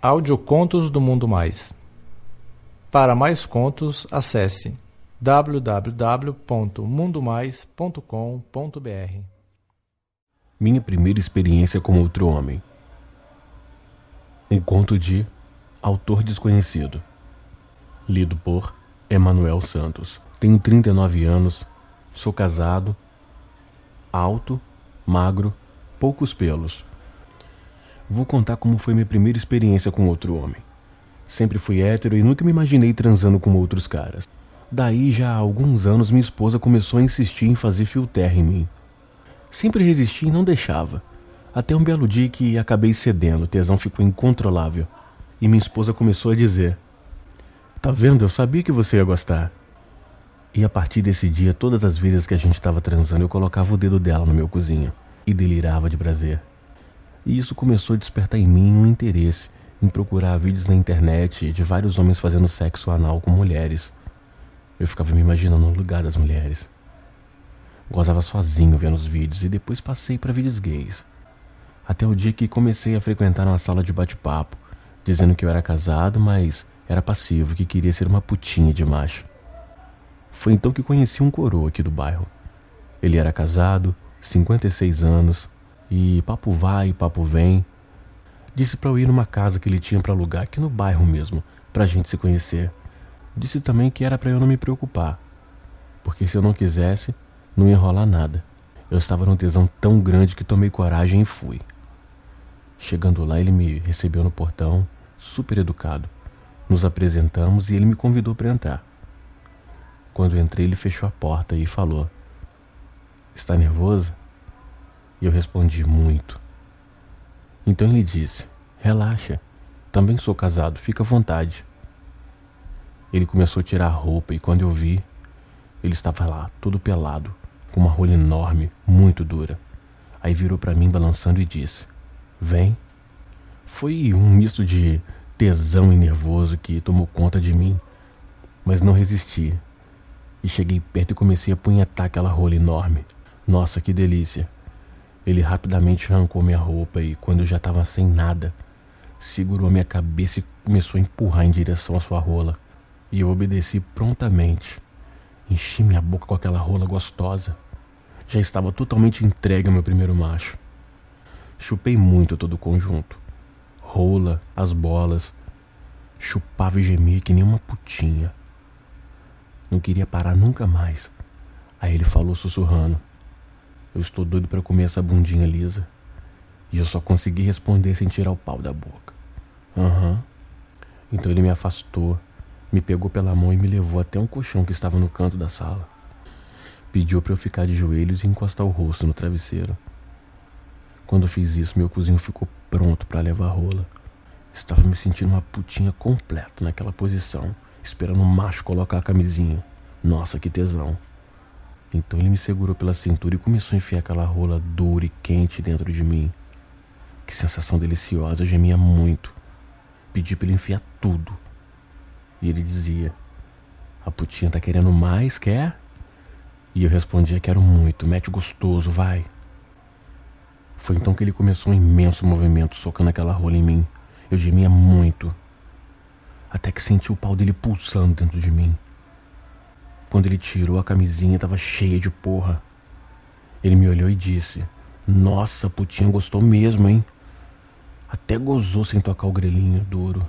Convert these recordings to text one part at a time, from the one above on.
Audiocontos do Mundo Mais. Para mais contos, acesse www.mundomais.com.br. Minha primeira experiência com outro homem. Um conto de autor desconhecido. Lido por Emanuel Santos. Tenho 39 anos, sou casado, alto, magro, poucos pelos. Vou contar como foi minha primeira experiência com outro homem. Sempre fui hétero e nunca me imaginei transando com outros caras. Daí, já há alguns anos, minha esposa começou a insistir em fazer fio terra em mim. Sempre resisti e não deixava. Até um belo dia que acabei cedendo, o tesão ficou incontrolável. E minha esposa começou a dizer: Tá vendo? Eu sabia que você ia gostar. E a partir desse dia, todas as vezes que a gente estava transando, eu colocava o dedo dela no meu cozinho e delirava de prazer. E isso começou a despertar em mim um interesse em procurar vídeos na internet de vários homens fazendo sexo anal com mulheres. Eu ficava me imaginando no lugar das mulheres. Gozava sozinho vendo os vídeos e depois passei para vídeos gays. Até o dia que comecei a frequentar uma sala de bate-papo, dizendo que eu era casado, mas era passivo, que queria ser uma putinha de macho. Foi então que conheci um coroa aqui do bairro. Ele era casado, 56 anos, e papo vai, papo vem. Disse para eu ir numa casa que ele tinha para alugar aqui no bairro mesmo, pra gente se conhecer. Disse também que era para eu não me preocupar, porque se eu não quisesse, não ia rolar nada. Eu estava num tesão tão grande que tomei coragem e fui. Chegando lá, ele me recebeu no portão, super educado. Nos apresentamos e ele me convidou para entrar. Quando entrei, ele fechou a porta e falou: Está nervosa? Eu respondi: Muito. Então ele disse: Relaxa, também sou casado, fica à vontade. Ele começou a tirar a roupa e quando eu vi, ele estava lá, todo pelado, com uma rola enorme, muito dura. Aí virou para mim balançando e disse: Vem. Foi um misto de tesão e nervoso que tomou conta de mim, mas não resisti. E cheguei perto e comecei a punhetar aquela rola enorme. Nossa, que delícia! Ele rapidamente arrancou minha roupa e, quando eu já estava sem nada, segurou minha cabeça e começou a empurrar em direção à sua rola. E eu obedeci prontamente. Enchi minha boca com aquela rola gostosa. Já estava totalmente entregue ao meu primeiro macho. Chupei muito todo o conjunto. Rola, as bolas. Chupava e gemia que nem uma putinha. Não queria parar nunca mais. Aí ele falou sussurrando: eu estou doido para comer essa bundinha lisa. E eu só consegui responder sem tirar o pau da boca. Aham. Uhum. Então ele me afastou, me pegou pela mão e me levou até um colchão que estava no canto da sala. Pediu para eu ficar de joelhos e encostar o rosto no travesseiro. Quando eu fiz isso, meu cozinho ficou pronto para levar a rola. Estava me sentindo uma putinha completa naquela posição, esperando o macho colocar a camisinha. Nossa, que tesão. Então ele me segurou pela cintura e começou a enfiar aquela rola dura e quente dentro de mim. Que sensação deliciosa, eu gemia muito. Pedi para ele enfiar tudo. E ele dizia: A putinha tá querendo mais, quer? E eu respondia: Quero muito, mete gostoso, vai. Foi então que ele começou um imenso movimento, socando aquela rola em mim. Eu gemia muito. Até que senti o pau dele pulsando dentro de mim. Quando ele tirou a camisinha, estava cheia de porra. Ele me olhou e disse: Nossa, putinha gostou mesmo, hein? Até gozou sem tocar o grelhinho duro.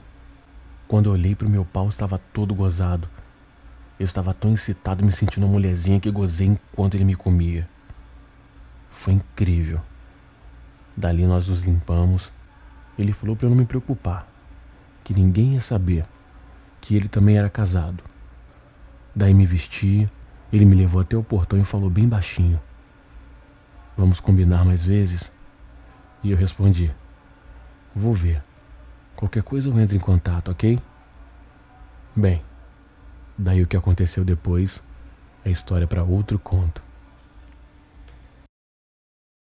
Quando eu olhei pro meu pau, estava todo gozado. Eu estava tão excitado, me sentindo uma mulherzinha que gozei enquanto ele me comia. Foi incrível. Dali nós nos limpamos. Ele falou para eu não me preocupar, que ninguém ia saber que ele também era casado. Daí me vesti, ele me levou até o portão e falou bem baixinho: Vamos combinar mais vezes? E eu respondi: Vou ver. Qualquer coisa eu entro em contato, ok? Bem, daí o que aconteceu depois é história para outro conto.